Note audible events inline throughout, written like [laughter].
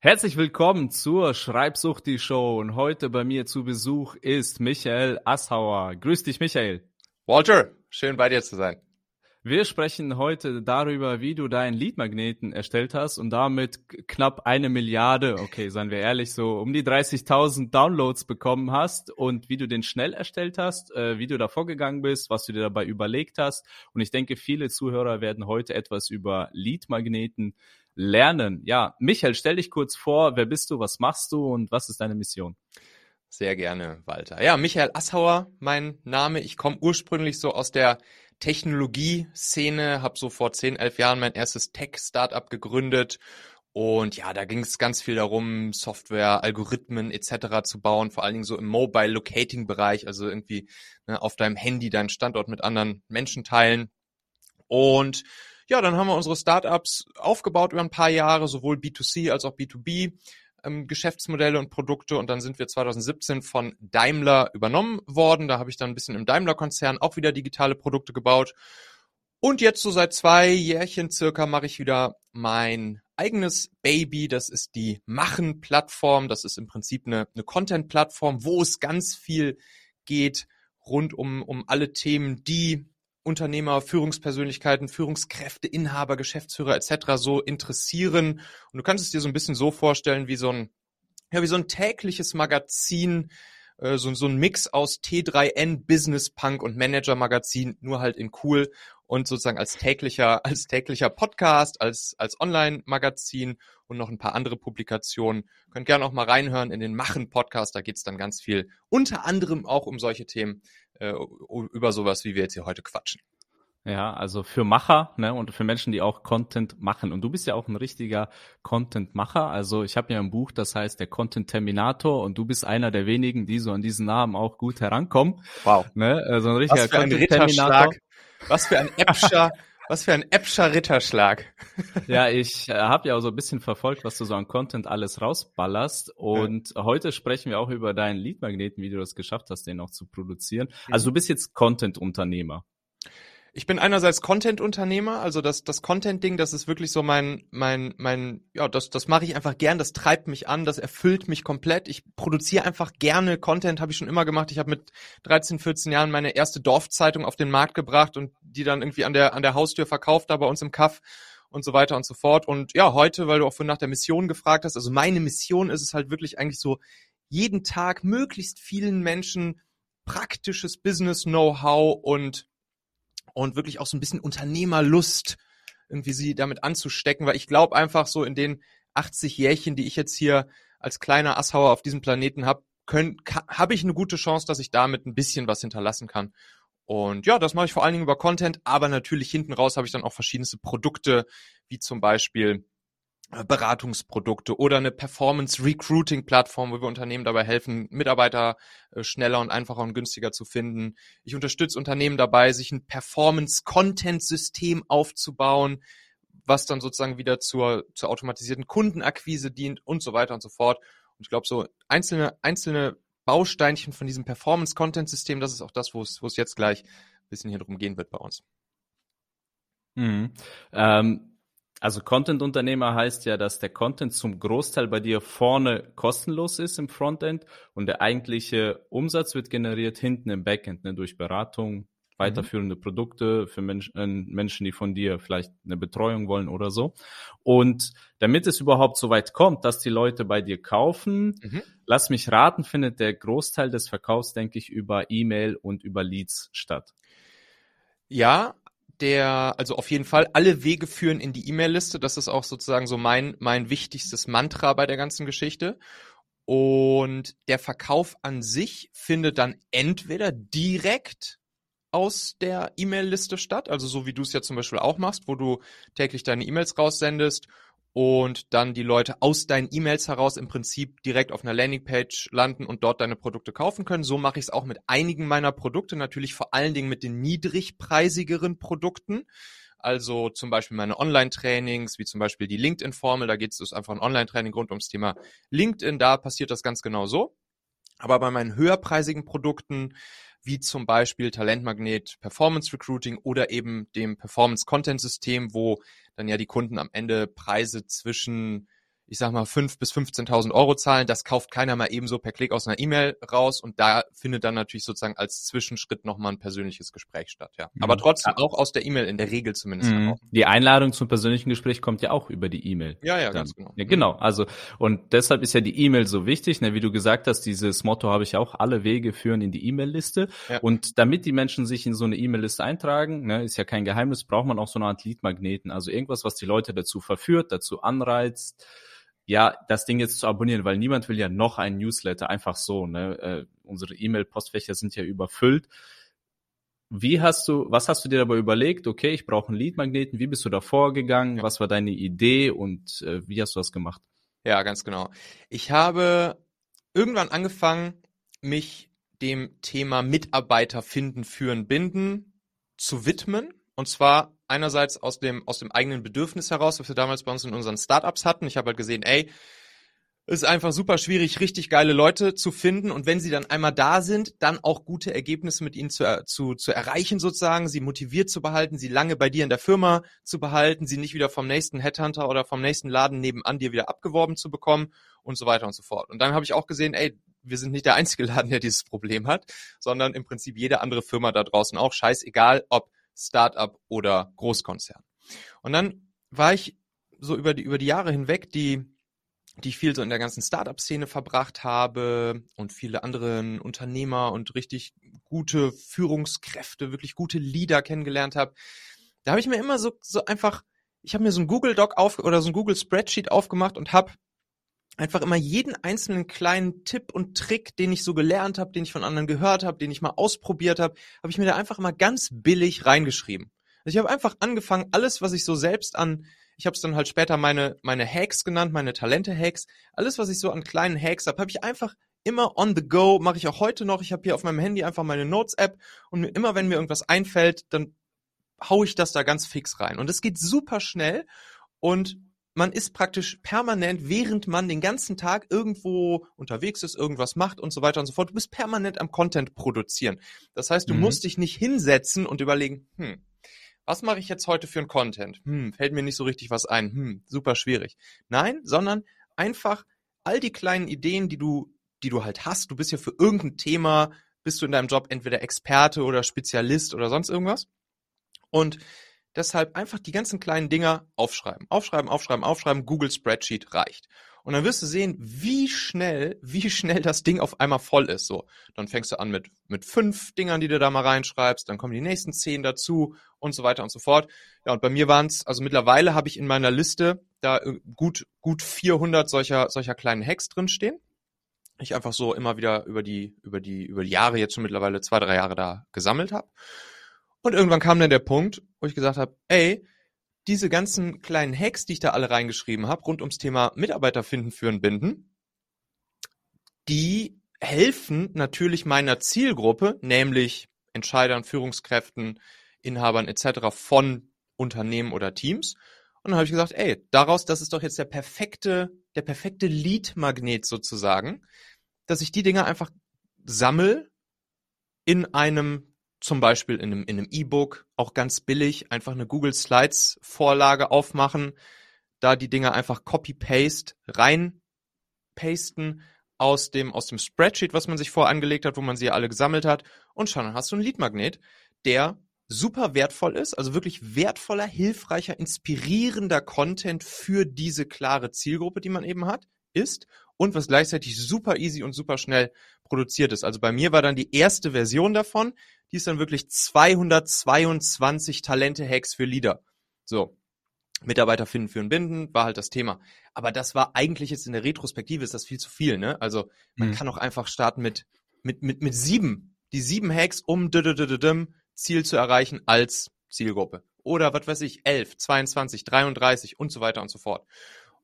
Herzlich willkommen zur Schreibsucht die Show und heute bei mir zu Besuch ist Michael Assauer. Grüß dich, Michael. Walter, schön bei dir zu sein. Wir sprechen heute darüber, wie du deinen Leadmagneten erstellt hast und damit knapp eine Milliarde, okay, seien wir ehrlich, so um die 30.000 Downloads bekommen hast und wie du den schnell erstellt hast, äh, wie du da vorgegangen bist, was du dir dabei überlegt hast. Und ich denke, viele Zuhörer werden heute etwas über Leadmagneten lernen. Ja, Michael, stell dich kurz vor, wer bist du, was machst du und was ist deine Mission? Sehr gerne, Walter. Ja, Michael Assauer, mein Name. Ich komme ursprünglich so aus der Technologie-Szene, habe so vor 10, 11 Jahren mein erstes Tech-Startup gegründet und ja, da ging es ganz viel darum, Software, Algorithmen etc. zu bauen, vor allen Dingen so im Mobile Locating Bereich, also irgendwie ne, auf deinem Handy deinen Standort mit anderen Menschen teilen. Und ja, dann haben wir unsere Startups aufgebaut über ein paar Jahre, sowohl B2C als auch B2B. Ähm, Geschäftsmodelle und Produkte und dann sind wir 2017 von Daimler übernommen worden. Da habe ich dann ein bisschen im Daimler-Konzern auch wieder digitale Produkte gebaut. Und jetzt so seit zwei Jährchen circa mache ich wieder mein eigenes Baby. Das ist die Machen-Plattform. Das ist im Prinzip eine, eine Content-Plattform, wo es ganz viel geht rund um, um alle Themen, die Unternehmer, Führungspersönlichkeiten, Führungskräfte, Inhaber, Geschäftsführer etc. so interessieren. Und du kannst es dir so ein bisschen so vorstellen wie so ein, ja, wie so ein tägliches Magazin, äh, so, so ein Mix aus T3N, Business Punk und Manager Magazin, nur halt in cool und sozusagen als täglicher, [laughs] als täglicher Podcast, als, als Online-Magazin und noch ein paar andere Publikationen. Könnt gerne auch mal reinhören in den Machen-Podcast, da geht's dann ganz viel, unter anderem auch um solche Themen, äh, über sowas, wie wir jetzt hier heute quatschen. Ja, also für Macher ne, und für Menschen, die auch Content machen. Und du bist ja auch ein richtiger Content-Macher. Also ich habe ja ein Buch, das heißt der Content Terminator und du bist einer der wenigen, die so an diesen Namen auch gut herankommen. Wow. Ne, also ein richtiger Was für ein Ritterschlag. [laughs] Was für ein Äpscher. Was für ein Äpscher Ritterschlag. ja, ich äh, habe ja auch so ein bisschen verfolgt, was du so an Content alles rausballerst. Und ja. heute sprechen wir auch über deinen Leadmagneten, wie du das geschafft hast, den auch zu produzieren. Also du bist jetzt Content-Unternehmer. Ich bin einerseits Content-Unternehmer, also das, das Content-Ding, das ist wirklich so mein, mein, mein, ja, das, das mache ich einfach gern, das treibt mich an, das erfüllt mich komplett. Ich produziere einfach gerne Content, habe ich schon immer gemacht. Ich habe mit 13, 14 Jahren meine erste Dorfzeitung auf den Markt gebracht und die dann irgendwie an der, an der Haustür verkauft, da bei uns im Kaff und so weiter und so fort. Und ja, heute, weil du auch nach der Mission gefragt hast, also meine Mission ist es halt wirklich eigentlich so, jeden Tag möglichst vielen Menschen praktisches Business-Know-how und und wirklich auch so ein bisschen Unternehmerlust irgendwie sie damit anzustecken, weil ich glaube einfach so in den 80 Jährchen, die ich jetzt hier als kleiner Asshauer auf diesem Planeten habe, habe ich eine gute Chance, dass ich damit ein bisschen was hinterlassen kann. Und ja, das mache ich vor allen Dingen über Content, aber natürlich hinten raus habe ich dann auch verschiedenste Produkte, wie zum Beispiel Beratungsprodukte oder eine Performance Recruiting Plattform, wo wir Unternehmen dabei helfen, Mitarbeiter äh, schneller und einfacher und günstiger zu finden. Ich unterstütze Unternehmen dabei, sich ein Performance Content System aufzubauen, was dann sozusagen wieder zur, zur automatisierten Kundenakquise dient und so weiter und so fort. Und ich glaube, so einzelne, einzelne Bausteinchen von diesem Performance Content System, das ist auch das, wo es, wo es jetzt gleich ein bisschen hier drum gehen wird bei uns. Mhm. Ähm also Content-Unternehmer heißt ja, dass der Content zum Großteil bei dir vorne kostenlos ist im Frontend und der eigentliche Umsatz wird generiert hinten im Backend ne, durch Beratung, mhm. weiterführende mhm. Produkte für Mensch, äh, Menschen, die von dir vielleicht eine Betreuung wollen oder so. Und damit es überhaupt so weit kommt, dass die Leute bei dir kaufen, mhm. lass mich raten, findet der Großteil des Verkaufs, denke ich, über E-Mail und über Leads statt. Ja, der, also auf jeden Fall, alle Wege führen in die E-Mail-Liste. Das ist auch sozusagen so mein, mein wichtigstes Mantra bei der ganzen Geschichte. Und der Verkauf an sich findet dann entweder direkt aus der E-Mail-Liste statt, also so wie du es ja zum Beispiel auch machst, wo du täglich deine E-Mails raussendest und dann die Leute aus deinen E-Mails heraus im Prinzip direkt auf einer Landingpage landen und dort deine Produkte kaufen können. So mache ich es auch mit einigen meiner Produkte, natürlich vor allen Dingen mit den niedrigpreisigeren Produkten. Also zum Beispiel meine Online-Trainings, wie zum Beispiel die LinkedIn-Formel, da geht es einfach ein Online-Training rund ums Thema LinkedIn, da passiert das ganz genau so. Aber bei meinen höherpreisigen Produkten, wie zum Beispiel Talentmagnet Performance Recruiting oder eben dem Performance Content System, wo dann ja die Kunden am Ende Preise zwischen ich sag mal, fünf bis 15.000 Euro zahlen. Das kauft keiner mal ebenso per Klick aus einer E-Mail raus. Und da findet dann natürlich sozusagen als Zwischenschritt nochmal ein persönliches Gespräch statt, ja. Mhm. Aber trotzdem auch aus der E-Mail in der Regel zumindest. Mhm. Die Einladung zum persönlichen Gespräch kommt ja auch über die E-Mail. Ja, ja, dann. ganz genau. Ja, genau. Also, und deshalb ist ja die E-Mail so wichtig, ne, wie du gesagt hast, dieses Motto habe ich auch, alle Wege führen in die E-Mail-Liste. Ja. Und damit die Menschen sich in so eine E-Mail-Liste eintragen, ne, ist ja kein Geheimnis, braucht man auch so eine Art Lead-Magneten. Also irgendwas, was die Leute dazu verführt, dazu anreizt, ja, das Ding jetzt zu abonnieren, weil niemand will ja noch einen Newsletter einfach so. Ne? Äh, unsere E-Mail-Postfächer sind ja überfüllt. Wie hast du, was hast du dir dabei überlegt? Okay, ich brauche einen Lead-Magneten. Wie bist du da vorgegangen? Ja. Was war deine Idee und äh, wie hast du das gemacht? Ja, ganz genau. Ich habe irgendwann angefangen, mich dem Thema Mitarbeiter finden, führen, binden zu widmen. Und zwar einerseits aus dem, aus dem eigenen Bedürfnis heraus, was wir damals bei uns in unseren Startups hatten. Ich habe halt gesehen, ey, ist einfach super schwierig, richtig geile Leute zu finden und wenn sie dann einmal da sind, dann auch gute Ergebnisse mit ihnen zu, zu, zu erreichen sozusagen, sie motiviert zu behalten, sie lange bei dir in der Firma zu behalten, sie nicht wieder vom nächsten Headhunter oder vom nächsten Laden nebenan dir wieder abgeworben zu bekommen und so weiter und so fort. Und dann habe ich auch gesehen, ey, wir sind nicht der einzige [laughs] Laden, der dieses Problem hat, sondern im Prinzip jede andere Firma da draußen auch, scheißegal, ob Startup oder Großkonzern. Und dann war ich so über die, über die Jahre hinweg, die, die ich viel so in der ganzen Startup-Szene verbracht habe und viele anderen Unternehmer und richtig gute Führungskräfte, wirklich gute Leader kennengelernt habe. Da habe ich mir immer so, so einfach, ich habe mir so ein Google Doc auf oder so ein Google Spreadsheet aufgemacht und habe einfach immer jeden einzelnen kleinen Tipp und Trick, den ich so gelernt habe, den ich von anderen gehört habe, den ich mal ausprobiert habe, habe ich mir da einfach immer ganz billig reingeschrieben. Also ich habe einfach angefangen, alles, was ich so selbst an, ich habe es dann halt später meine meine Hacks genannt, meine Talente Hacks, alles, was ich so an kleinen Hacks habe, habe ich einfach immer on the go, mache ich auch heute noch. Ich habe hier auf meinem Handy einfach meine Notes App und immer wenn mir irgendwas einfällt, dann hau ich das da ganz fix rein und es geht super schnell und man ist praktisch permanent, während man den ganzen Tag irgendwo unterwegs ist, irgendwas macht und so weiter und so fort. Du bist permanent am Content produzieren. Das heißt, du mhm. musst dich nicht hinsetzen und überlegen, hm, was mache ich jetzt heute für ein Content? Hm, fällt mir nicht so richtig was ein. Hm, super schwierig. Nein, sondern einfach all die kleinen Ideen, die du, die du halt hast. Du bist ja für irgendein Thema, bist du in deinem Job entweder Experte oder Spezialist oder sonst irgendwas. Und Deshalb einfach die ganzen kleinen Dinger aufschreiben. Aufschreiben, aufschreiben, aufschreiben. Google Spreadsheet reicht. Und dann wirst du sehen, wie schnell, [laughs] wie schnell das Ding auf einmal voll ist. So, dann fängst du an mit, mit fünf Dingern, die du da mal reinschreibst, dann kommen die nächsten zehn dazu und so weiter und so fort. Ja, und bei mir waren es, also mittlerweile habe ich in meiner Liste da äh, gut, gut 400 solcher, solcher kleinen Hacks drinstehen. Ich einfach so immer wieder über die, über die, über die Jahre jetzt schon mittlerweile zwei, drei Jahre da gesammelt habe. Und irgendwann kam dann der Punkt, wo ich gesagt habe, ey, diese ganzen kleinen Hacks, die ich da alle reingeschrieben habe, rund ums Thema Mitarbeiter finden, führen, binden, die helfen natürlich meiner Zielgruppe, nämlich Entscheidern, Führungskräften, Inhabern etc. von Unternehmen oder Teams. Und dann habe ich gesagt, ey, daraus, das ist doch jetzt der perfekte, der perfekte Lead-Magnet sozusagen, dass ich die Dinge einfach sammel in einem zum Beispiel in einem in einem E-Book, auch ganz billig, einfach eine Google Slides Vorlage aufmachen, da die Dinger einfach Copy-Paste rein pasten aus dem, aus dem Spreadsheet, was man sich vorher angelegt hat, wo man sie alle gesammelt hat. Und schon hast du einen Lead-Magnet, der super wertvoll ist, also wirklich wertvoller, hilfreicher, inspirierender Content für diese klare Zielgruppe, die man eben hat, ist und was gleichzeitig super easy und super schnell produziert ist. Also bei mir war dann die erste Version davon, die ist dann wirklich 222 Talente-Hacks für Leader. So. Mitarbeiter finden, führen, binden, war halt das Thema. Aber das war eigentlich jetzt in der Retrospektive ist das viel zu viel, ne? Also man mhm. kann auch einfach starten mit, mit, mit, mit sieben. Die sieben Hacks, um Ziel zu erreichen als Zielgruppe. Oder was weiß ich, 11, 22, 33 und so weiter und so fort.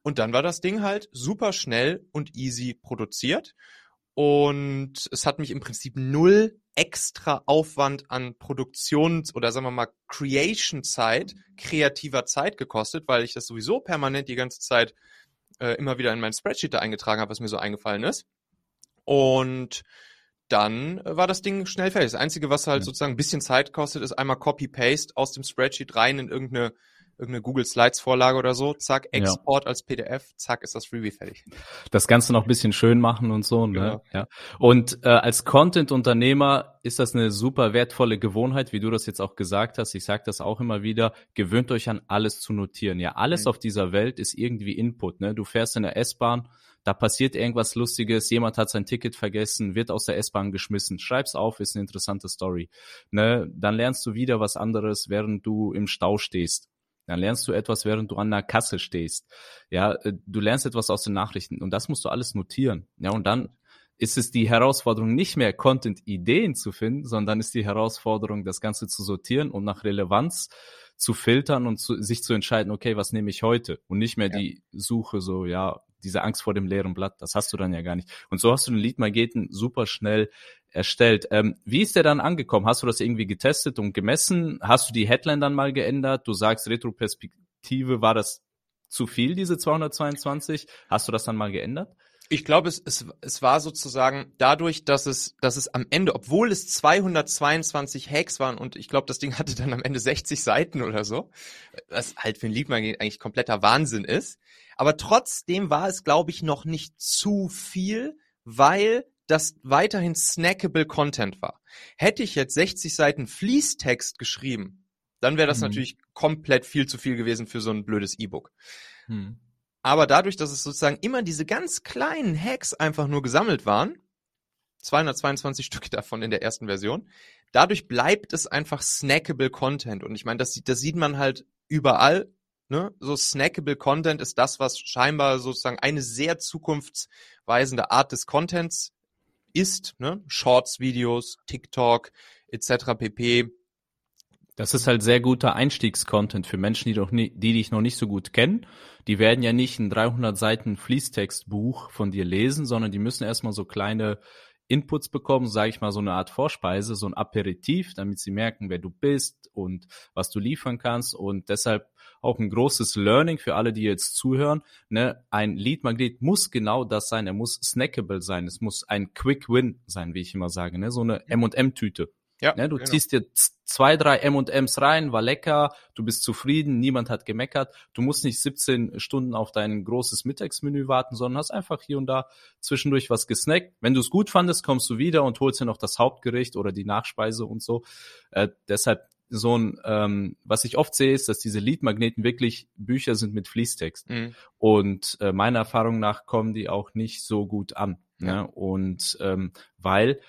Und dann war das Ding halt super schnell und easy produziert. Und es hat mich im Prinzip null extra Aufwand an Produktions- oder sagen wir mal Creation-Zeit, kreativer Zeit gekostet, weil ich das sowieso permanent die ganze Zeit äh, immer wieder in mein Spreadsheet da eingetragen habe, was mir so eingefallen ist. Und dann war das Ding schnell fertig. Das Einzige, was halt sozusagen ein bisschen Zeit kostet, ist einmal Copy-Paste aus dem Spreadsheet rein in irgendeine irgendeine Google Slides Vorlage oder so, zack, Export ja. als PDF, zack, ist das Freebie fertig. Das Ganze noch ein bisschen schön machen und so, ne? Genau. Ja. Und äh, als Content-Unternehmer ist das eine super wertvolle Gewohnheit, wie du das jetzt auch gesagt hast. Ich sage das auch immer wieder, gewöhnt euch an alles zu notieren. Ja, alles mhm. auf dieser Welt ist irgendwie Input, ne? Du fährst in der S-Bahn, da passiert irgendwas Lustiges, jemand hat sein Ticket vergessen, wird aus der S-Bahn geschmissen. Schreib's auf, ist eine interessante Story. Ne? Dann lernst du wieder was anderes, während du im Stau stehst. Dann lernst du etwas, während du an der Kasse stehst. Ja, äh, du lernst etwas aus den Nachrichten und das musst du alles notieren. Ja, und dann ist es die Herausforderung, nicht mehr Content-Ideen zu finden, sondern ist die Herausforderung, das Ganze zu sortieren und nach Relevanz zu filtern und zu, sich zu entscheiden, okay, was nehme ich heute? Und nicht mehr ja. die Suche so, ja, diese Angst vor dem leeren Blatt, das hast du dann ja gar nicht. Und so hast du den Lead Mageten super schnell erstellt. Ähm, wie ist der dann angekommen? Hast du das irgendwie getestet und gemessen? Hast du die Headline dann mal geändert? Du sagst, Retroperspektive war das zu viel, diese 222? Hast du das dann mal geändert? Ich glaube, es, es, es war sozusagen dadurch, dass es, dass es am Ende, obwohl es 222 Hacks waren und ich glaube, das Ding hatte dann am Ende 60 Seiten oder so, was halt für ein Liedmagnet eigentlich kompletter Wahnsinn ist. Aber trotzdem war es, glaube ich, noch nicht zu viel, weil das weiterhin snackable Content war. Hätte ich jetzt 60 Seiten Fließtext geschrieben, dann wäre das mhm. natürlich komplett viel zu viel gewesen für so ein blödes E-Book. Mhm. Aber dadurch, dass es sozusagen immer diese ganz kleinen Hacks einfach nur gesammelt waren, 222 [laughs] Stück davon in der ersten Version, dadurch bleibt es einfach snackable Content. Und ich meine, das, das sieht man halt überall. Ne? So snackable Content ist das, was scheinbar sozusagen eine sehr zukunftsweisende Art des Contents ist, ne? Shorts-Videos, TikTok etc. pp. Das ist halt sehr guter Einstiegscontent für Menschen, die, doch nie, die dich noch nicht so gut kennen. Die werden ja nicht ein 300 Seiten Fließtextbuch von dir lesen, sondern die müssen erstmal so kleine Inputs bekommen, sage ich mal, so eine Art Vorspeise, so ein Aperitif, damit sie merken, wer du bist und was du liefern kannst. Und deshalb auch ein großes Learning für alle, die jetzt zuhören. Ne? Ein Lead-Magnet muss genau das sein. Er muss snackable sein. Es muss ein Quick Win sein, wie ich immer sage. Ne? So eine M&M-Tüte. Ja, ne, du genau. ziehst dir zwei, drei M&Ms rein, war lecker, du bist zufrieden, niemand hat gemeckert. Du musst nicht 17 Stunden auf dein großes Mittagsmenü warten, sondern hast einfach hier und da zwischendurch was gesnackt. Wenn du es gut fandest, kommst du wieder und holst dir noch das Hauptgericht oder die Nachspeise und so. Äh, deshalb so ein, ähm, was ich oft sehe, ist, dass diese Lead-Magneten wirklich Bücher sind mit Fließtext. Mhm. Und äh, meiner Erfahrung nach kommen die auch nicht so gut an. Ja. Ne? Und ähm, weil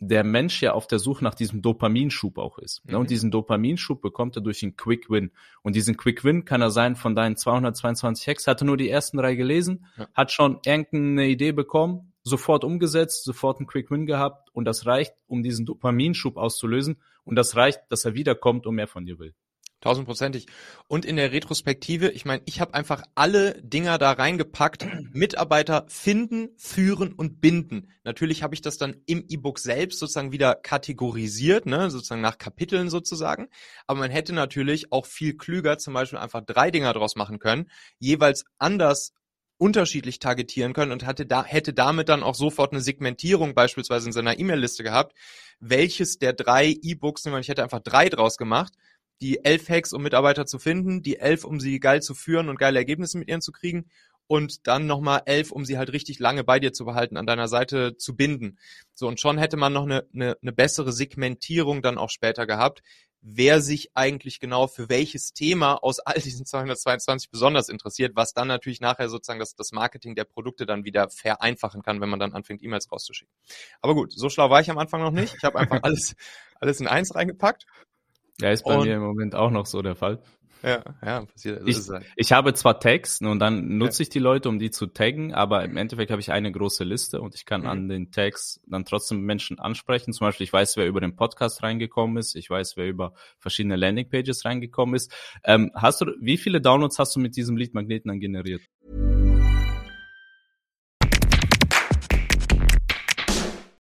der Mensch ja auf der Suche nach diesem Dopaminschub auch ist. Mhm. Ne? Und mhm. diesen Dopaminschub bekommt er durch einen Quick Win. Und diesen Quick Win kann er sein von deinen 222 Hacks, hatte nur die ersten drei gelesen, ja. hat schon irgendeine Idee bekommen, sofort umgesetzt, sofort einen Quick Win gehabt und das reicht, um diesen Dopaminschub auszulösen und das reicht, dass er wiederkommt und mehr von dir will. Tausendprozentig. Und in der Retrospektive, ich meine, ich habe einfach alle Dinger da reingepackt. Mitarbeiter finden, führen und binden. Natürlich habe ich das dann im E-Book selbst sozusagen wieder kategorisiert, ne, sozusagen nach Kapiteln sozusagen. Aber man hätte natürlich auch viel klüger zum Beispiel einfach drei Dinger draus machen können, jeweils anders unterschiedlich targetieren können und hatte da, hätte damit dann auch sofort eine Segmentierung beispielsweise in seiner E-Mail-Liste gehabt, welches der drei E-Books, ich hätte einfach drei draus gemacht, die elf Hacks, um Mitarbeiter zu finden, die elf, um sie geil zu führen und geile Ergebnisse mit ihnen zu kriegen und dann nochmal elf, um sie halt richtig lange bei dir zu behalten, an deiner Seite zu binden. So, und schon hätte man noch eine, eine, eine bessere Segmentierung dann auch später gehabt, wer sich eigentlich genau für welches Thema aus all diesen 222 besonders interessiert, was dann natürlich nachher sozusagen das, das Marketing der Produkte dann wieder vereinfachen kann, wenn man dann anfängt, E-Mails rauszuschicken. Aber gut, so schlau war ich am Anfang noch nicht. Ich habe einfach [laughs] alles, alles in eins reingepackt ja, ist bei und, mir im Moment auch noch so der Fall. Ja, ja, passiert. Ich, halt. ich habe zwar Tags und dann nutze ja. ich die Leute, um die zu taggen, aber im Endeffekt habe ich eine große Liste und ich kann mhm. an den Tags dann trotzdem Menschen ansprechen. Zum Beispiel, ich weiß, wer über den Podcast reingekommen ist, ich weiß, wer über verschiedene Landingpages reingekommen ist. Ähm, hast du, wie viele Downloads hast du mit diesem Lead-Magneten dann generiert?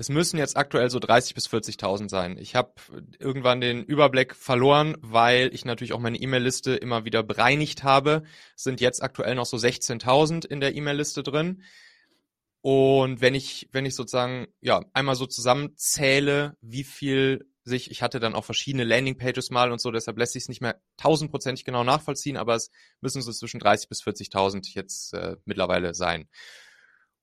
Es müssen jetzt aktuell so 30 bis 40.000 sein. Ich habe irgendwann den Überblick verloren, weil ich natürlich auch meine E-Mail-Liste immer wieder bereinigt habe. Es sind jetzt aktuell noch so 16.000 in der E-Mail-Liste drin. Und wenn ich, wenn ich sozusagen, ja, einmal so zusammenzähle, wie viel sich, ich hatte dann auch verschiedene Landingpages mal und so, deshalb lässt sich es nicht mehr tausendprozentig genau nachvollziehen, aber es müssen so zwischen 30 bis 40.000 jetzt äh, mittlerweile sein.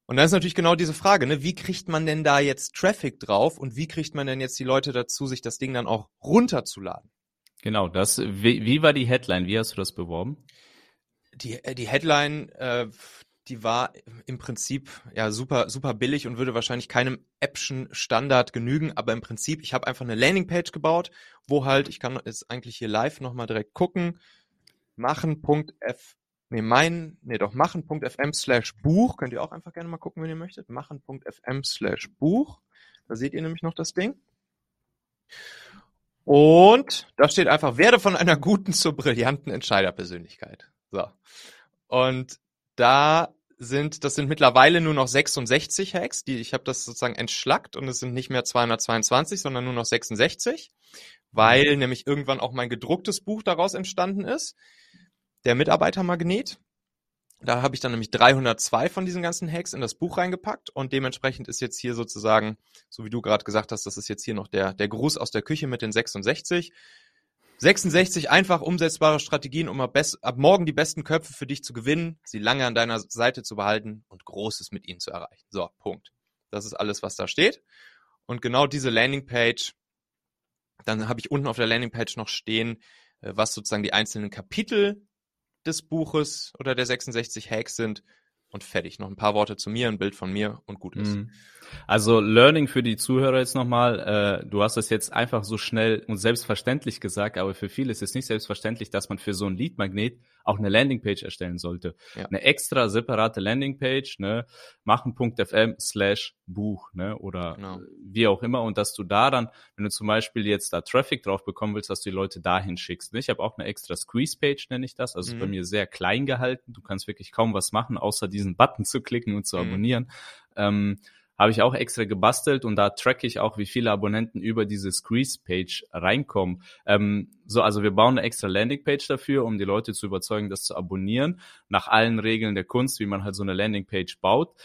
Und dann ist natürlich genau diese Frage, ne? wie kriegt man denn da jetzt Traffic drauf und wie kriegt man denn jetzt die Leute dazu, sich das Ding dann auch runterzuladen? Genau, das, wie, wie war die Headline? Wie hast du das beworben? Die, äh, die Headline, äh, die war im Prinzip ja super, super billig und würde wahrscheinlich keinem Appschen Standard genügen, aber im Prinzip, ich habe einfach eine Landingpage gebaut, wo halt, ich kann jetzt eigentlich hier live nochmal direkt gucken, machen.f nee, mein, nee, doch machen.fm slash Buch. Könnt ihr auch einfach gerne mal gucken, wenn ihr möchtet. Machen.fm slash Buch. Da seht ihr nämlich noch das Ding. Und da steht einfach, werde von einer guten zur brillanten Entscheiderpersönlichkeit. So. Und da sind, das sind mittlerweile nur noch 66 Hacks, die, ich habe das sozusagen entschlackt und es sind nicht mehr 222, sondern nur noch 66, weil nämlich irgendwann auch mein gedrucktes Buch daraus entstanden ist der Mitarbeitermagnet. Da habe ich dann nämlich 302 von diesen ganzen Hacks in das Buch reingepackt und dementsprechend ist jetzt hier sozusagen, so wie du gerade gesagt hast, das ist jetzt hier noch der, der Gruß aus der Küche mit den 66. 66 einfach umsetzbare Strategien, um ab, ab morgen die besten Köpfe für dich zu gewinnen, sie lange an deiner Seite zu behalten und Großes mit ihnen zu erreichen. So, Punkt. Das ist alles, was da steht. Und genau diese Landingpage, dann habe ich unten auf der Landingpage noch stehen, äh, was sozusagen die einzelnen Kapitel des Buches oder der 66 Hacks sind und fertig. Noch ein paar Worte zu mir, ein Bild von mir und gut ist. Mhm. Also Learning für die Zuhörer jetzt nochmal. Äh, du hast das jetzt einfach so schnell und selbstverständlich gesagt, aber für viele ist es nicht selbstverständlich, dass man für so ein Lead-Magnet auch eine Landingpage erstellen sollte. Ja. Eine extra separate Landingpage, ne, machen.fm slash Buch, ne, oder genau. wie auch immer. Und dass du da dann, wenn du zum Beispiel jetzt da Traffic drauf bekommen willst, dass du die Leute dahin schickst. Ne? Ich habe auch eine extra Squeeze-Page, nenne ich das. Also mhm. ist bei mir sehr klein gehalten. Du kannst wirklich kaum was machen, außer diesen Button zu klicken und zu mhm. abonnieren. Ähm, habe ich auch extra gebastelt und da tracke ich auch, wie viele Abonnenten über diese Squeeze-Page reinkommen. Ähm, so, also wir bauen eine extra Landing-Page dafür, um die Leute zu überzeugen, das zu abonnieren, nach allen Regeln der Kunst, wie man halt so eine Landing-Page baut.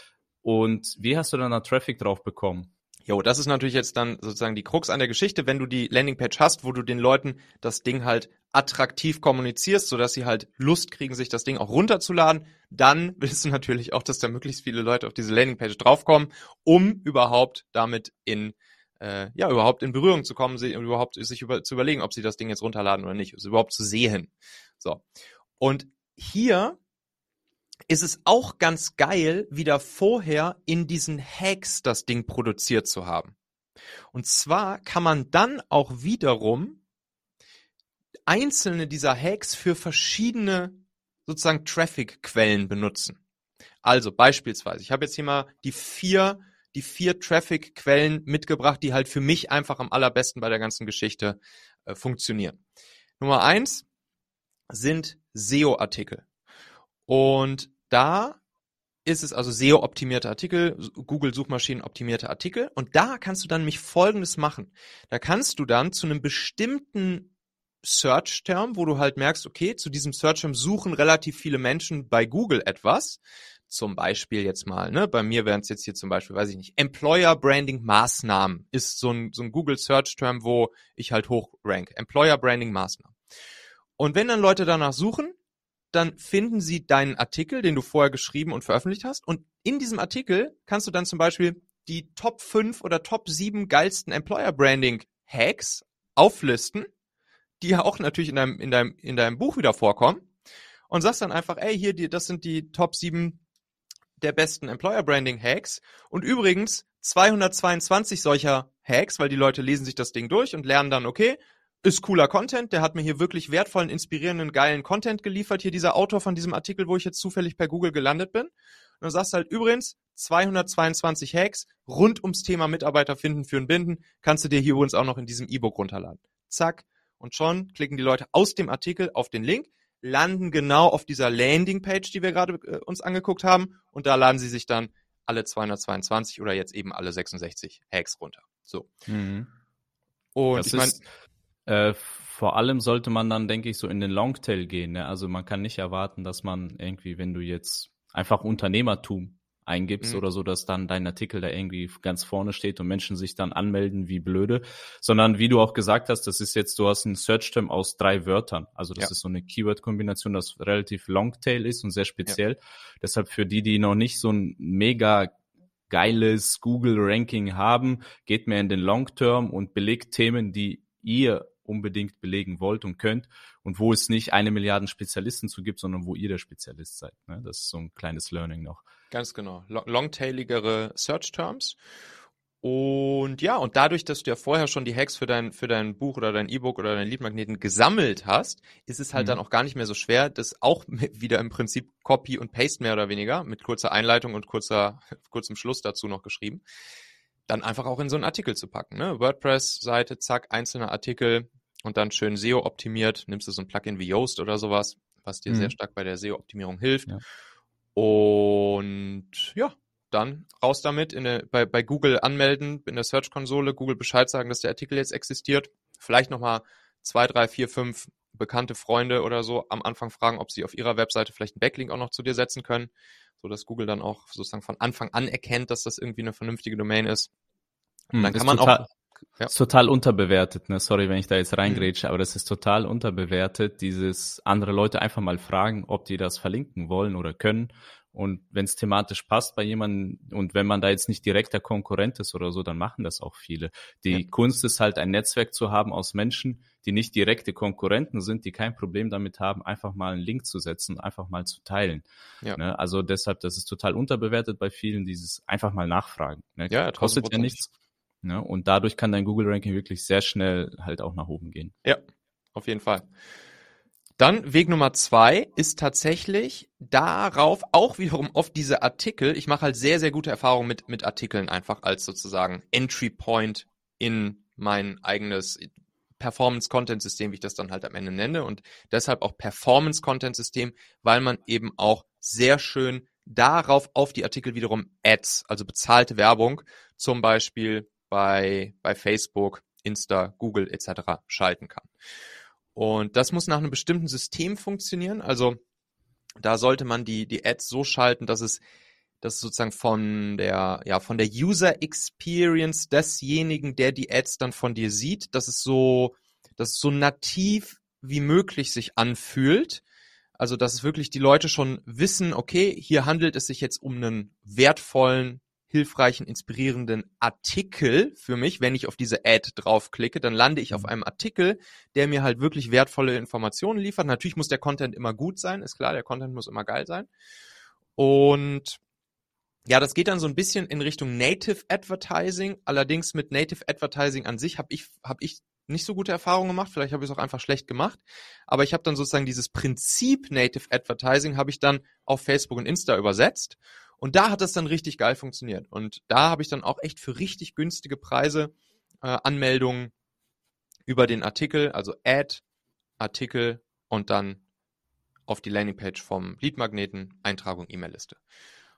Und wie hast du dann da Traffic drauf bekommen? Jo, das ist natürlich jetzt dann sozusagen die Krux an der Geschichte, wenn du die Landingpage hast, wo du den Leuten das Ding halt attraktiv kommunizierst, sodass sie halt Lust kriegen, sich das Ding auch runterzuladen, dann [laughs] willst du natürlich auch, dass da möglichst viele Leute auf diese Landingpage draufkommen, um überhaupt damit in äh, ja überhaupt in Berührung zu kommen, sie, überhaupt sich über, zu überlegen, ob sie das Ding jetzt runterladen oder nicht, also überhaupt zu sehen. So und hier ist es auch ganz geil, wieder vorher in diesen Hacks das Ding produziert zu haben. Und zwar kann man dann auch wiederum einzelne dieser Hacks für verschiedene sozusagen Traffic-Quellen benutzen. Also beispielsweise, ich habe jetzt hier mal die vier, die vier Traffic-Quellen mitgebracht, die halt für mich einfach am allerbesten bei der ganzen Geschichte äh, funktionieren. Nummer eins sind SEO-Artikel. Und da ist es also SEO-optimierte Artikel, Google-Suchmaschinen-optimierte Artikel. Und da kannst du dann nämlich Folgendes machen. Da kannst du dann zu einem bestimmten Search-Term, wo du halt merkst, okay, zu diesem Search-Term suchen relativ viele Menschen bei Google etwas. zum Beispiel jetzt mal, ne, bei mir wären es jetzt hier zum Beispiel, weiß ich nicht, Employer Branding Maßnahmen ist so ein, so ein Google Search Term, wo ich halt hoch rank. Employer Branding Maßnahmen. Und wenn dann Leute danach suchen, dann finden sie deinen Artikel, den du vorher geschrieben und veröffentlicht hast. Und in diesem Artikel kannst du dann zum Beispiel die Top 5 oder Top 7 geilsten Employer Branding Hacks auflisten, die ja auch natürlich in deinem, in deinem, in deinem Buch wieder vorkommen. Und sagst dann einfach, ey, hier, die, das sind die Top 7 der besten Employer Branding Hacks. Und übrigens 222 solcher Hacks, weil die Leute lesen sich das Ding durch und lernen dann, okay, ist cooler Content, der hat mir hier wirklich wertvollen, inspirierenden, geilen Content geliefert, hier dieser Autor von diesem Artikel, wo ich jetzt zufällig per Google gelandet bin. Und dann sagst du halt übrigens, 222 Hacks rund ums Thema Mitarbeiter finden, führen, binden, kannst du dir hier übrigens auch noch in diesem E-Book runterladen. Zack. Und schon klicken die Leute aus dem Artikel auf den Link, landen genau auf dieser Landingpage, die wir gerade äh, uns angeguckt haben, und da laden sie sich dann alle 222 oder jetzt eben alle 66 Hacks runter. So. Mhm. Und das ich meine, äh, vor allem sollte man dann, denke ich, so in den Longtail gehen. Ne? Also man kann nicht erwarten, dass man irgendwie, wenn du jetzt einfach Unternehmertum eingibst mhm. oder so, dass dann dein Artikel da irgendwie ganz vorne steht und Menschen sich dann anmelden wie blöde, sondern wie du auch gesagt hast, das ist jetzt, du hast einen Search-Term aus drei Wörtern. Also das ja. ist so eine Keyword-Kombination, das relativ Longtail ist und sehr speziell. Ja. Deshalb für die, die noch nicht so ein mega geiles Google-Ranking haben, geht mehr in den Long-Term und belegt Themen, die ihr unbedingt belegen wollt und könnt und wo es nicht eine Milliarde Spezialisten zu gibt, sondern wo ihr der Spezialist seid. Ne? Das ist so ein kleines Learning noch. Ganz genau. Longtailigere Search Terms. Und ja, und dadurch, dass du ja vorher schon die Hacks für dein, für dein Buch oder dein E-Book oder dein Leadmagneten gesammelt hast, ist es halt mhm. dann auch gar nicht mehr so schwer, das auch [laughs] wieder im Prinzip Copy und Paste mehr oder weniger mit kurzer Einleitung und kurzer, [laughs] kurzem Schluss dazu noch geschrieben, dann einfach auch in so einen Artikel zu packen. Ne? WordPress-Seite, zack, einzelner Artikel und dann schön SEO optimiert. Nimmst du so ein Plugin wie Yoast oder sowas, was dir mhm. sehr stark bei der SEO-Optimierung hilft. Ja. Und ja, dann raus damit, in der, bei, bei Google anmelden, in der Search-Konsole, Google Bescheid sagen, dass der Artikel jetzt existiert. Vielleicht nochmal zwei, drei, vier, fünf bekannte Freunde oder so am Anfang fragen, ob sie auf ihrer Webseite vielleicht einen Backlink auch noch zu dir setzen können so dass Google dann auch sozusagen von Anfang an erkennt, dass das irgendwie eine vernünftige Domain ist. Und hm, dann kann man total, auch ja. Ist total unterbewertet, ne? Sorry, wenn ich da jetzt reingrätsche, mhm. aber das ist total unterbewertet, dieses andere Leute einfach mal fragen, ob die das verlinken wollen oder können. Und wenn es thematisch passt bei jemandem und wenn man da jetzt nicht direkter Konkurrent ist oder so, dann machen das auch viele. Die ja. Kunst ist halt ein Netzwerk zu haben aus Menschen, die nicht direkte Konkurrenten sind, die kein Problem damit haben, einfach mal einen Link zu setzen, einfach mal zu teilen. Ja. Ne? Also deshalb, das ist total unterbewertet bei vielen, dieses einfach mal nachfragen. Ne? Ja, kostet ja nichts. Ne? Und dadurch kann dein Google-Ranking wirklich sehr schnell halt auch nach oben gehen. Ja, auf jeden Fall. Dann Weg Nummer zwei ist tatsächlich darauf auch wiederum auf diese Artikel. Ich mache halt sehr, sehr gute Erfahrungen mit, mit Artikeln einfach als sozusagen Entry Point in mein eigenes Performance-Content-System, wie ich das dann halt am Ende nenne. Und deshalb auch Performance-Content-System, weil man eben auch sehr schön darauf auf die Artikel wiederum Ads, also bezahlte Werbung, zum Beispiel bei, bei Facebook, Insta, Google etc. schalten kann. Und das muss nach einem bestimmten System funktionieren. Also da sollte man die, die Ads so schalten, dass es, dass sozusagen von der, ja, von der User Experience desjenigen, der die Ads dann von dir sieht, dass es so, dass es so nativ wie möglich sich anfühlt. Also, dass es wirklich die Leute schon wissen, okay, hier handelt es sich jetzt um einen wertvollen, hilfreichen, inspirierenden Artikel für mich. Wenn ich auf diese Ad draufklicke, dann lande ich auf mhm. einem Artikel, der mir halt wirklich wertvolle Informationen liefert. Natürlich muss der Content immer gut sein, ist klar, der Content muss immer geil sein. Und ja, das geht dann so ein bisschen in Richtung Native Advertising. Allerdings mit Native Advertising an sich habe ich, hab ich nicht so gute Erfahrungen gemacht. Vielleicht habe ich es auch einfach schlecht gemacht. Aber ich habe dann sozusagen dieses Prinzip Native Advertising habe ich dann auf Facebook und Insta übersetzt und da hat das dann richtig geil funktioniert. Und da habe ich dann auch echt für richtig günstige Preise äh, Anmeldungen über den Artikel, also Ad, Artikel und dann auf die Landingpage vom Leadmagneten, Eintragung E-Mail-Liste.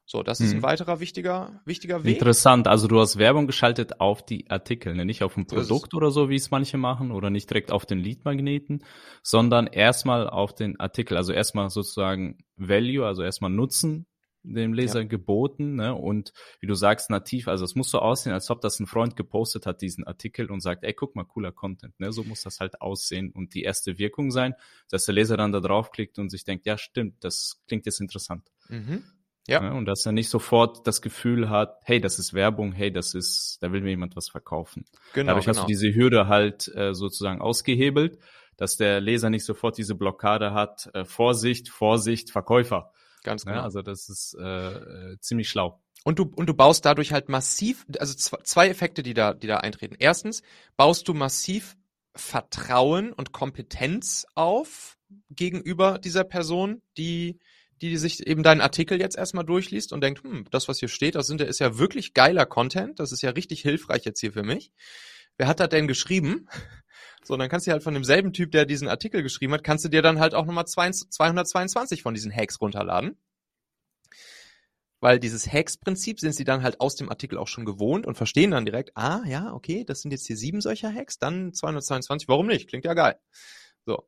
So, das ist ein hm. weiterer wichtiger, wichtiger Weg. Interessant. Also du hast Werbung geschaltet auf die Artikel, ne? nicht auf ein Produkt so oder so, wie es manche machen, oder nicht direkt auf den Leadmagneten, sondern erstmal auf den Artikel. Also erstmal sozusagen Value, also erstmal Nutzen dem Leser ja. geboten, ne? Und wie du sagst, nativ, also es muss so aussehen, als ob das ein Freund gepostet hat, diesen Artikel und sagt, ey, guck mal, cooler Content, ne? So muss das halt aussehen und die erste Wirkung sein, dass der Leser dann da draufklickt und sich denkt, ja, stimmt, das klingt jetzt interessant. Mhm. Ja. ja. Und dass er nicht sofort das Gefühl hat, hey, das ist Werbung, hey, das ist, da will mir jemand was verkaufen. Genau. Dadurch genau. hast du diese Hürde halt äh, sozusagen ausgehebelt, dass der Leser nicht sofort diese Blockade hat, äh, Vorsicht, Vorsicht, Verkäufer. Ganz genau. Ja, also das ist äh, äh, ziemlich schlau. Und du, und du baust dadurch halt massiv, also zwei Effekte, die da, die da eintreten. Erstens baust du massiv Vertrauen und Kompetenz auf gegenüber dieser Person, die, die sich eben deinen Artikel jetzt erstmal durchliest und denkt, hm, das, was hier steht, das sind, ist ja wirklich geiler Content, das ist ja richtig hilfreich jetzt hier für mich. Wer hat das denn geschrieben? So, dann kannst du halt von demselben Typ, der diesen Artikel geschrieben hat, kannst du dir dann halt auch nochmal 222 von diesen Hacks runterladen. Weil dieses Hacks-Prinzip sind sie dann halt aus dem Artikel auch schon gewohnt und verstehen dann direkt, ah, ja, okay, das sind jetzt hier sieben solcher Hacks, dann 222, warum nicht? Klingt ja geil. So.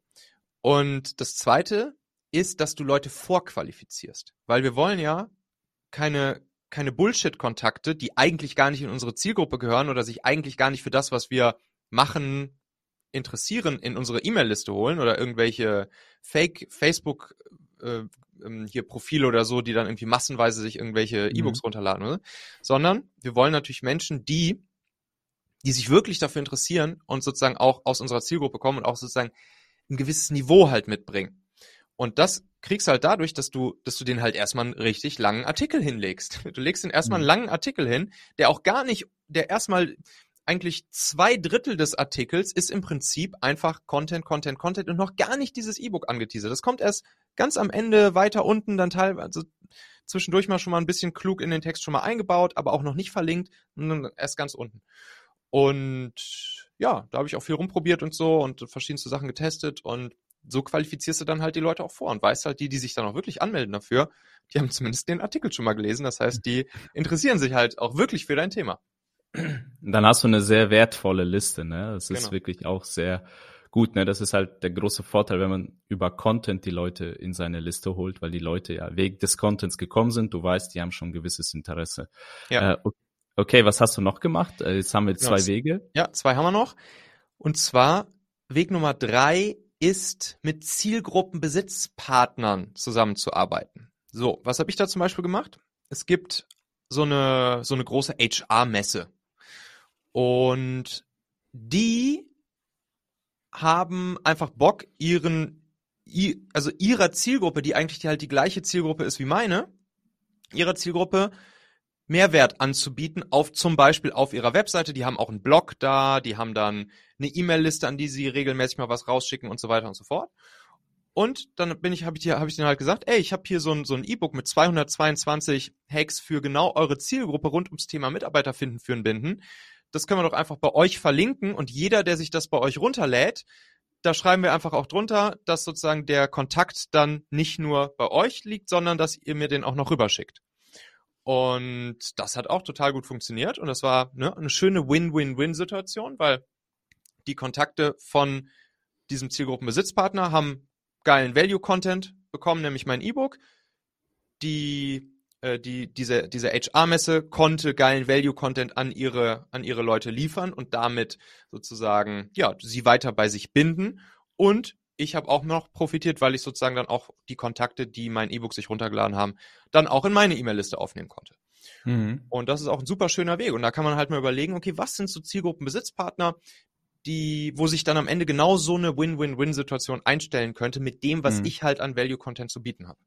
Und das zweite ist, dass du Leute vorqualifizierst. Weil wir wollen ja keine, keine Bullshit-Kontakte, die eigentlich gar nicht in unsere Zielgruppe gehören oder sich eigentlich gar nicht für das, was wir machen, interessieren, in unsere E-Mail-Liste holen oder irgendwelche Fake Facebook äh, ähm, hier Profile oder so, die dann irgendwie massenweise sich irgendwelche mhm. E-Books runterladen, oder? sondern wir wollen natürlich Menschen, die die sich wirklich dafür interessieren und sozusagen auch aus unserer Zielgruppe kommen und auch sozusagen ein gewisses Niveau halt mitbringen. Und das kriegst du halt dadurch, dass du, dass du den halt erstmal einen richtig langen Artikel hinlegst. Du legst den erstmal einen mhm. langen Artikel hin, der auch gar nicht, der erstmal eigentlich zwei Drittel des Artikels ist im Prinzip einfach Content, Content, Content und noch gar nicht dieses E-Book angeteasert. Das kommt erst ganz am Ende weiter unten, dann teilweise also zwischendurch mal schon mal ein bisschen klug in den Text schon mal eingebaut, aber auch noch nicht verlinkt, erst ganz unten. Und ja, da habe ich auch viel rumprobiert und so und verschiedenste Sachen getestet und so qualifizierst du dann halt die Leute auch vor und weißt halt, die, die sich dann auch wirklich anmelden dafür, die haben zumindest den Artikel schon mal gelesen. Das heißt, die interessieren sich halt auch wirklich für dein Thema. Dann hast du eine sehr wertvolle Liste, ne? Das ist genau. wirklich auch sehr gut, ne? Das ist halt der große Vorteil, wenn man über Content die Leute in seine Liste holt, weil die Leute ja wegen des Contents gekommen sind. Du weißt, die haben schon ein gewisses Interesse. Ja. Äh, okay, was hast du noch gemacht? Äh, jetzt haben wir zwei genau. Wege. Ja, zwei haben wir noch. Und zwar Weg Nummer drei ist, mit Zielgruppenbesitzpartnern zusammenzuarbeiten. So, was habe ich da zum Beispiel gemacht? Es gibt so eine, so eine große HR-Messe. Und die haben einfach Bock, ihren, also ihrer Zielgruppe, die eigentlich halt die gleiche Zielgruppe ist wie meine, ihrer Zielgruppe Mehrwert anzubieten, auf zum Beispiel auf ihrer Webseite. Die haben auch einen Blog da, die haben dann eine E-Mail-Liste, an die sie regelmäßig mal was rausschicken und so weiter und so fort. Und dann bin ich, habe ich dir, habe ich denen halt gesagt, ey, ich habe hier so ein so ein E-Book mit 222 Hacks für genau eure Zielgruppe rund ums Thema Mitarbeiter finden, führen, binden. Das können wir doch einfach bei euch verlinken und jeder, der sich das bei euch runterlädt, da schreiben wir einfach auch drunter, dass sozusagen der Kontakt dann nicht nur bei euch liegt, sondern dass ihr mir den auch noch rüberschickt. Und das hat auch total gut funktioniert und das war ne, eine schöne Win-Win-Win-Situation, weil die Kontakte von diesem Zielgruppenbesitzpartner haben geilen Value-Content bekommen, nämlich mein E-Book. Die, äh, die, diese, diese HR-Messe konnte geilen Value-Content an ihre, an ihre Leute liefern und damit sozusagen, ja, sie weiter bei sich binden. Und ich habe auch noch profitiert, weil ich sozusagen dann auch die Kontakte, die mein E-Book sich runtergeladen haben, dann auch in meine E-Mail-Liste aufnehmen konnte. Mhm. Und das ist auch ein super schöner Weg. Und da kann man halt mal überlegen, okay, was sind so Zielgruppenbesitzpartner? die, wo sich dann am Ende genau so eine Win-Win-Win-Situation einstellen könnte mit dem, was mhm. ich halt an Value-Content zu bieten habe.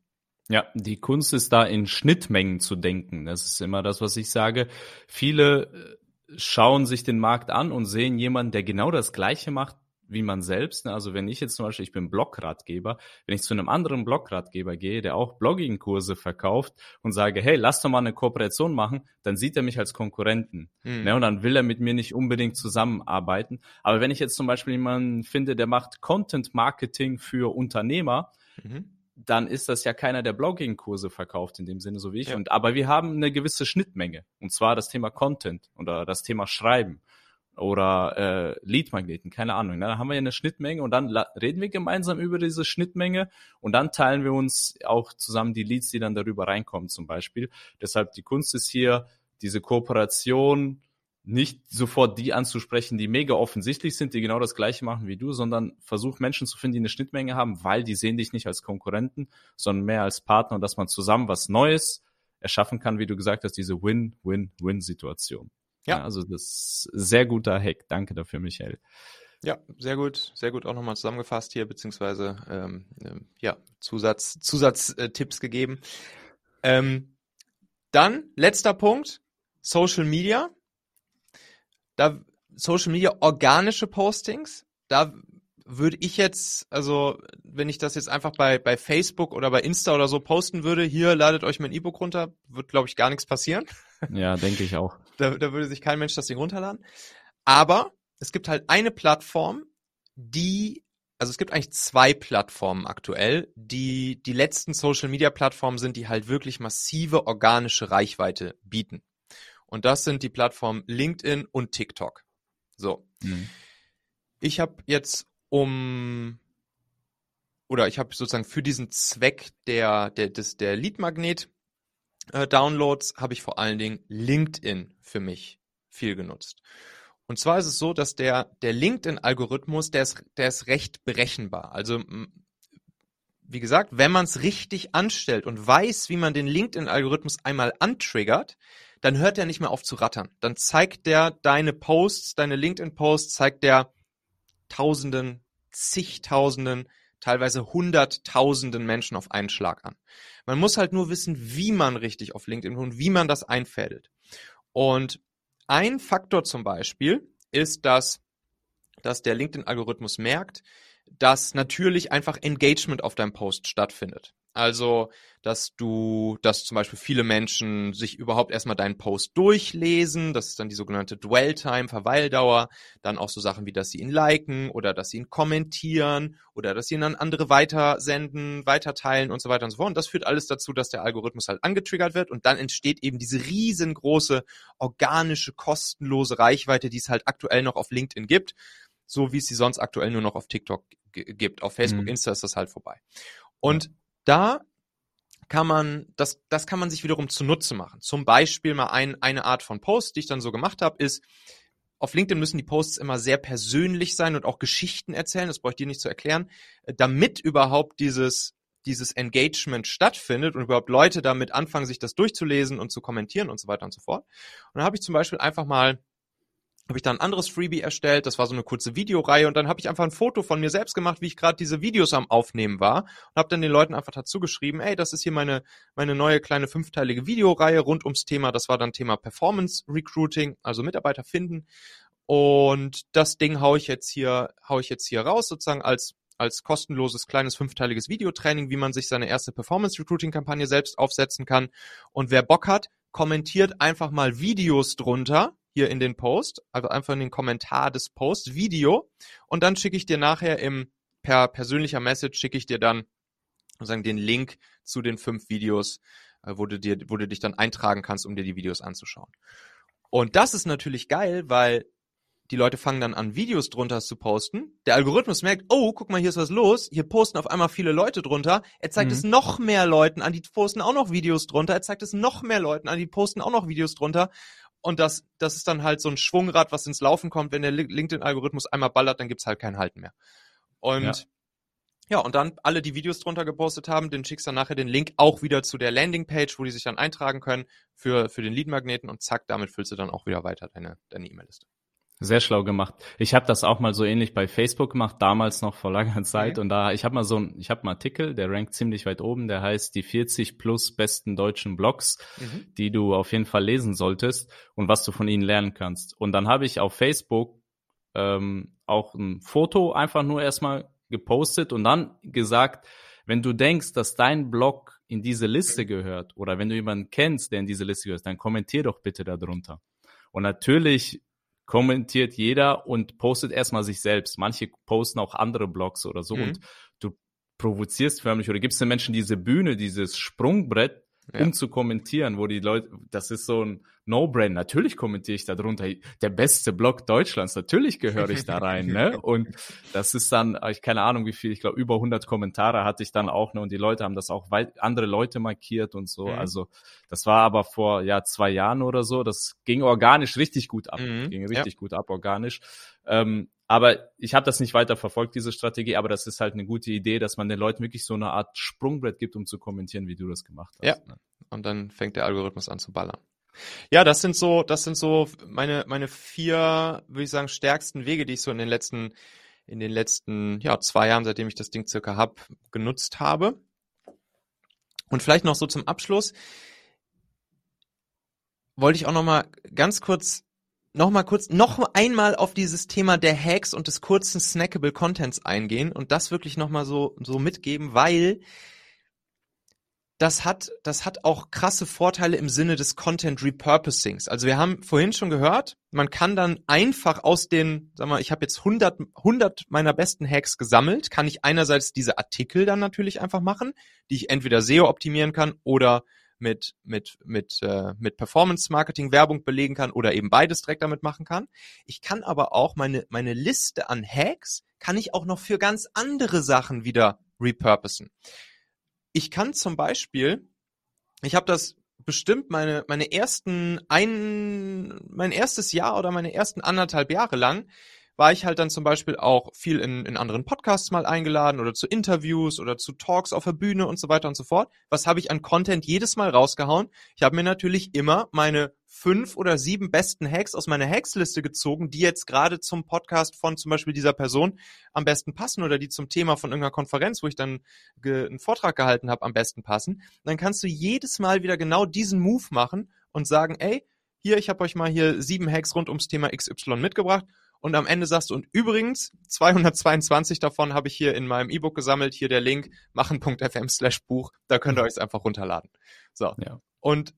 Ja, die Kunst ist da in Schnittmengen zu denken. Das ist immer das, was ich sage. Viele äh, schauen sich den Markt an und sehen jemanden, der genau das Gleiche macht, wie man selbst. Ne? Also wenn ich jetzt zum Beispiel, ich bin Blogratgeber, wenn ich zu einem anderen Blogratgeber gehe, der auch Blogging-Kurse verkauft und sage, hey, lass doch mal eine Kooperation machen, dann sieht er mich als Konkurrenten. Mhm. Ne? Und dann will er mit mir nicht unbedingt zusammenarbeiten. Aber wenn ich jetzt zum Beispiel jemanden finde, der macht Content-Marketing für Unternehmer, mhm dann ist das ja keiner, der Blogging-Kurse verkauft in dem Sinne, so wie ich. Ja. Und aber wir haben eine gewisse Schnittmenge und zwar das Thema Content oder das Thema Schreiben. oder äh, Lead-Magneten, keine Ahnung. Ne? Da haben wir ja eine Schnittmenge und dann reden wir gemeinsam über diese Schnittmenge und dann teilen wir uns auch zusammen die Leads, die dann darüber reinkommen zum Beispiel. Deshalb die Kunst ist hier, diese Kooperation nicht sofort die anzusprechen, die mega offensichtlich sind, die genau das gleiche machen wie du, sondern versuch Menschen zu finden, die eine Schnittmenge haben, weil die sehen dich nicht als Konkurrenten, sondern mehr als Partner und dass man zusammen was Neues erschaffen kann, wie du gesagt hast, diese Win-Win-Win-Situation. Ja. ja. Also das ist sehr guter Hack. Danke dafür, Michael. Ja, sehr gut, sehr gut auch nochmal zusammengefasst hier, beziehungsweise ähm, ähm, ja, Zusatz, Zusatztipps äh, gegeben. Ähm, dann, letzter Punkt, Social Media da Social Media organische Postings, da würde ich jetzt, also wenn ich das jetzt einfach bei, bei Facebook oder bei Insta oder so posten würde, hier ladet euch mein E-Book runter, wird glaube ich gar nichts passieren. [laughs] Ja, denke ich auch. Da, da würde sich kein Mensch das Ding runterladen. Aber es gibt halt eine Plattform, die, also es gibt eigentlich zwei Plattformen aktuell, die die letzten Social Media Plattformen sind, die halt wirklich massive organische Reichweite bieten. Und das sind die Plattformen LinkedIn und TikTok. So. Mhm. Ich habe jetzt um oder ich habe sozusagen für diesen Zweck der der des der Lead Magnet äh, Downloads habe ich vor allen Dingen LinkedIn für mich viel genutzt. Und zwar ist es so, dass der der LinkedIn Algorithmus, der ist der ist recht berechenbar. Also wie gesagt, wenn man es richtig anstellt und weiß, wie man den LinkedIn Algorithmus einmal antriggert, dann hört er nicht mehr auf zu rattern. Dann zeigt der deine Posts, deine LinkedIn-Posts, zeigt der Tausenden, zigtausenden, teilweise hunderttausenden Menschen auf einen Schlag an. Man muss halt nur wissen, wie man richtig auf LinkedIn und wie man das einfädelt. Und ein Faktor zum Beispiel ist, dass, dass der LinkedIn-Algorithmus merkt, dass natürlich einfach Engagement auf deinem Post stattfindet. Also, dass du, dass zum Beispiel viele Menschen sich überhaupt erstmal deinen Post durchlesen, das ist dann die sogenannte Dwell-Time, Verweildauer, dann auch so Sachen wie, dass sie ihn liken oder dass sie ihn kommentieren oder dass sie ihn an andere weitersenden, weiterteilen und so weiter und so fort. Und das führt alles dazu, dass der Algorithmus halt angetriggert wird und dann entsteht eben diese riesengroße organische, kostenlose Reichweite, die es halt aktuell noch auf LinkedIn gibt, so wie es sie sonst aktuell nur noch auf TikTok gibt. Auf Facebook, mhm. Insta ist das halt vorbei. Und da kann man, das, das kann man sich wiederum zunutze machen. Zum Beispiel mal ein, eine Art von Post, die ich dann so gemacht habe, ist, auf LinkedIn müssen die Posts immer sehr persönlich sein und auch Geschichten erzählen, das brauche ich dir nicht zu erklären, damit überhaupt dieses, dieses Engagement stattfindet und überhaupt Leute damit anfangen, sich das durchzulesen und zu kommentieren und so weiter und so fort. Und dann habe ich zum Beispiel einfach mal habe ich dann ein anderes Freebie erstellt, das war so eine kurze Videoreihe und dann habe ich einfach ein Foto von mir selbst gemacht, wie ich gerade diese Videos am Aufnehmen war und habe dann den Leuten einfach dazu geschrieben, ey, das ist hier meine meine neue kleine fünfteilige Videoreihe rund ums Thema, das war dann Thema Performance Recruiting, also Mitarbeiter finden. Und das Ding hau ich jetzt hier hau ich jetzt hier raus sozusagen als als kostenloses kleines fünfteiliges Videotraining, wie man sich seine erste Performance Recruiting Kampagne selbst aufsetzen kann. Und wer Bock hat, kommentiert einfach mal Videos drunter hier in den Post, also einfach in den Kommentar des Posts, Video und dann schicke ich dir nachher im per persönlicher Message schicke ich dir dann sozusagen den Link zu den fünf Videos, äh, wo du dir, wo du dich dann eintragen kannst, um dir die Videos anzuschauen. Und das ist natürlich geil, weil die Leute fangen dann an, Videos drunter zu posten. Der Algorithmus merkt, oh, guck mal, hier ist was los. Hier posten auf einmal viele Leute drunter. Er zeigt mhm. es noch mehr Leuten an, die posten auch noch Videos drunter. Er zeigt es noch mehr Leuten an, die posten auch noch Videos drunter. Und das, das ist dann halt so ein Schwungrad, was ins Laufen kommt. Wenn der LinkedIn-Algorithmus einmal ballert, dann gibt's halt kein Halten mehr. Und ja. ja. und dann alle, die Videos drunter gepostet haben, den schickst dann nachher den Link auch wieder zu der Landingpage, wo die sich dann eintragen können für, für den Lead-Magneten und zack, damit füllst du dann auch wieder weiter deine, deine E-Mail-Liste. Sehr schlau gemacht. Ich habe das auch mal so ähnlich bei Facebook gemacht, damals noch vor langer [laughs] Zeit. Okay. Und da, ich habe mal so ein, ich habe einen Artikel, der rankt ziemlich weit oben, der heißt die 40 plus besten deutschen Blogs, mhm. die du auf jeden Fall lesen solltest und was du von ihnen lernen kannst. Und dann habe ich auf Facebook ähm, auch ein Foto einfach nur erstmal gepostet und dann gesagt, wenn du denkst, dass dein Blog in diese Liste gehört oder wenn du jemanden kennst, der in diese Liste gehört, dann kommentier doch bitte darunter. Und natürlich kommentiert jeder und postet erstmal sich selbst. Manche posten auch andere Blogs oder so mhm. und du provozierst förmlich oder gibst den Menschen diese Bühne, dieses Sprungbrett, ja. um zu kommentieren, wo die Leute, das ist so ein No-Brain. Natürlich kommentiere ich da drunter. Der beste Blog Deutschlands. Natürlich gehöre ich da rein, ne? [laughs] Und das ist dann, ich keine Ahnung wie viel, ich glaube über 100 Kommentare hatte ich dann auch, ne? Und die Leute haben das auch weit, andere Leute markiert und so. Mhm. Also, das war aber vor, ja, zwei Jahren oder so. Das ging organisch richtig gut ab. Mhm. Ging richtig ja. gut ab, organisch. Ähm, aber ich habe das nicht weiter verfolgt, diese Strategie, aber das ist halt eine gute Idee, dass man den Leuten wirklich so eine Art Sprungbrett gibt, um zu kommentieren, wie du das gemacht hast. Ja. Ne? Und dann fängt der Algorithmus an zu ballern. Ja, das sind so, das sind so meine, meine vier, würde ich sagen, stärksten Wege, die ich so in den letzten, in den letzten, ja, zwei Jahren, seitdem ich das Ding circa hab, genutzt habe. Und vielleicht noch so zum Abschluss wollte ich auch noch mal ganz kurz noch mal kurz, noch einmal auf dieses Thema der Hacks und des kurzen snackable Contents eingehen und das wirklich noch mal so, so mitgeben, weil das hat, das hat auch krasse Vorteile im Sinne des Content Repurposings. Also wir haben vorhin schon gehört, man kann dann einfach aus den, sag mal, ich habe jetzt 100, 100 meiner besten Hacks gesammelt, kann ich einerseits diese Artikel dann natürlich einfach machen, die ich entweder SEO optimieren kann oder mit, mit, mit, äh, mit Performance-Marketing Werbung belegen kann oder eben beides direkt damit machen kann. Ich kann aber auch meine, meine Liste an Hacks kann ich auch noch für ganz andere Sachen wieder repurposen. Ich kann zum Beispiel, ich habe das bestimmt meine, meine ersten ein, mein erstes Jahr oder meine ersten anderthalb Jahre lang war ich halt dann zum Beispiel auch viel in, in anderen Podcasts mal eingeladen oder zu Interviews oder zu Talks auf der Bühne und so weiter und so fort. Was habe ich an Content jedes Mal rausgehauen? Ich habe mir natürlich immer meine fünf oder sieben besten Hacks aus meiner Hacksliste gezogen, die jetzt gerade zum Podcast von zum Beispiel dieser Person am besten passen oder die zum Thema von irgendeiner Konferenz, wo ich dann einen Vortrag gehalten habe, am besten passen. dann kannst du jedes Mal wieder genau diesen Move machen und sagen, ey, hier, ich habe euch mal hier sieben Hacks rund ums Thema XY mitgebracht und am Ende sagst du, und übrigens, 222 davon habe ich hier in meinem E-Book gesammelt, hier der Link, machen.fm slash Buch, da könnt ihr euch einfach runterladen. So. Ja. Und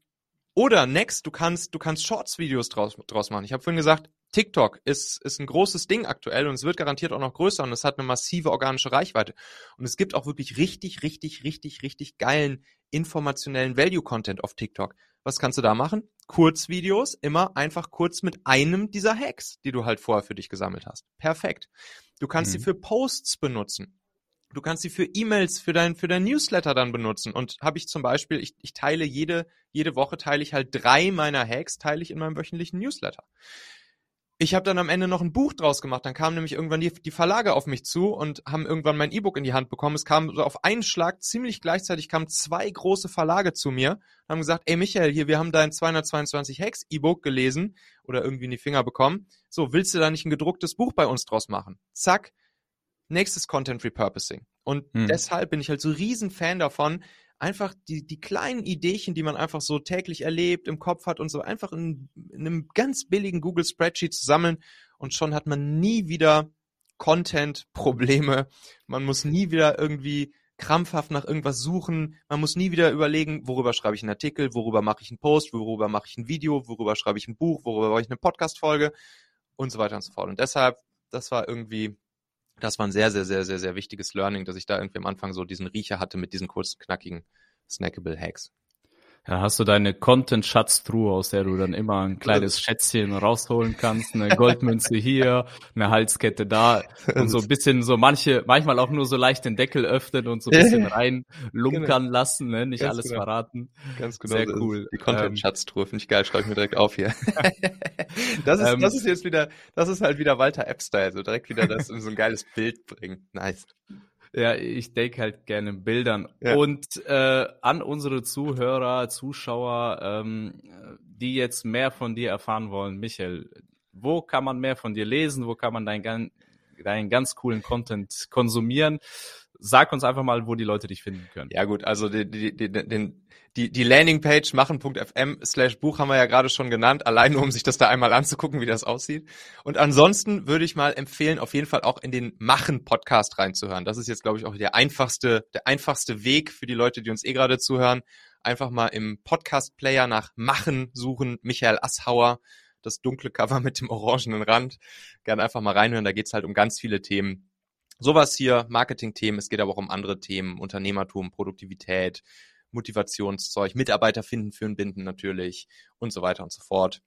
oder next, du kannst, du kannst Shorts-Videos draus, draus machen. Ich habe vorhin gesagt, TikTok ist, ist ein großes Ding aktuell und es wird garantiert auch noch größer und es hat eine massive organische Reichweite. Und es gibt auch wirklich richtig, richtig, richtig, richtig geilen informationellen Value-Content auf TikTok. Was kannst du da machen? Kurzvideos, immer einfach kurz mit einem dieser Hacks, die du halt vorher für dich gesammelt hast. Perfekt. Du kannst mhm. sie für Posts benutzen. Du kannst sie für E-Mails, für dein, für dein Newsletter dann benutzen. Und habe ich zum Beispiel, ich, ich teile jede, jede Woche teile ich halt drei meiner Hacks, teile ich in meinem wöchentlichen Newsletter ich habe dann am Ende noch ein Buch draus gemacht. Dann kamen nämlich irgendwann die, die Verlage auf mich zu und haben irgendwann mein E-Book in die Hand bekommen. Es kam so auf einen Schlag, ziemlich gleichzeitig kamen zwei große Verlage zu mir haben gesagt, ey Michael, hier, wir haben dein 222 Hex E-Book gelesen oder irgendwie in die Finger bekommen. So, willst du da nicht ein gedrucktes Buch bei uns draus machen? Zack, nächstes Content Repurposing. Und hm. deshalb bin ich halt so riesen Fan davon, einfach die, die kleinen Ideechen, die man einfach so täglich erlebt, im Kopf hat und so, einfach in, in einem ganz billigen Google Spreadsheet zu sammeln und schon hat man nie wieder Content-Probleme. Man muss nie wieder irgendwie krampfhaft nach irgendwas suchen. Man muss nie wieder überlegen, worüber schreibe ich einen Artikel, worüber mache ich einen Post, worüber mache ich ein Video, worüber schreibe ich ein Buch, worüber mache ich eine Podcast-Folge und so weiter und so fort. Und deshalb, das war irgendwie das war ein sehr, sehr, sehr, sehr, sehr wichtiges Learning, dass ich da irgendwie am Anfang so diesen Riecher hatte mit diesen kurzen, knackigen snackable Hacks. Ja, hast du deine Content-Schatztruhe, aus der du dann immer ein kleines Schätzchen rausholen kannst, eine Goldmünze hier, eine Halskette da und so ein bisschen so manche, manchmal auch nur so leicht den Deckel öffnen und so ein bisschen rein lunkern genau. lassen, ne? nicht Ganz alles genau. verraten. Ganz genau. Sehr cool. Die Content-Schatztruhe finde ich geil, schreibe ich mir direkt auf hier. [laughs] das ist, ähm, das ist jetzt wieder, das ist halt wieder Walter App-Style, so direkt wieder das in so ein geiles Bild bringen. Nice. Ja, ich denke halt gerne in Bildern. Ja. Und äh, an unsere Zuhörer, Zuschauer, ähm, die jetzt mehr von dir erfahren wollen, Michael, wo kann man mehr von dir lesen? Wo kann man deinen dein ganz coolen Content konsumieren? Sag uns einfach mal, wo die Leute dich finden können. Ja gut, also die, die, den, die, die Landingpage machen.fm slash Buch haben wir ja gerade schon genannt, allein nur um sich das da einmal anzugucken, wie das aussieht. Und ansonsten würde ich mal empfehlen, auf jeden Fall auch in den Machen-Podcast reinzuhören. Das ist jetzt, glaube ich, auch der einfachste, der einfachste Weg für die Leute, die uns eh gerade zuhören. Einfach mal im Podcast-Player nach Machen suchen, Michael Asshauer, das dunkle Cover mit dem orangenen Rand. Gerne einfach mal reinhören, da geht's halt um ganz viele Themen. Sowas hier, Marketing-Themen, es geht aber auch um andere Themen, Unternehmertum, Produktivität, Motivationszeug, Mitarbeiter finden für ein Binden natürlich und so weiter und so fort.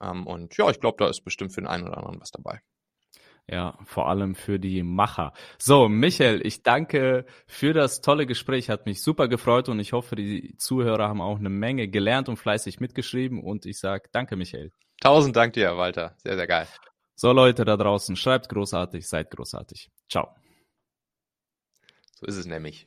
Ähm, und ja, ich glaube, da ist bestimmt für den einen oder anderen was dabei. Ja, vor allem für die Macher. So, Michael, ich danke für das tolle Gespräch. Hat mich super gefreut und ich hoffe, die Zuhörer haben auch eine Menge gelernt und fleißig mitgeschrieben. Und ich sage danke, Michael. Tausend Dank dir, Walter. Sehr, sehr geil. So, Leute da draußen, schreibt großartig, seid großartig. Ciao. So ist es nämlich.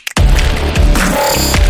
Bye.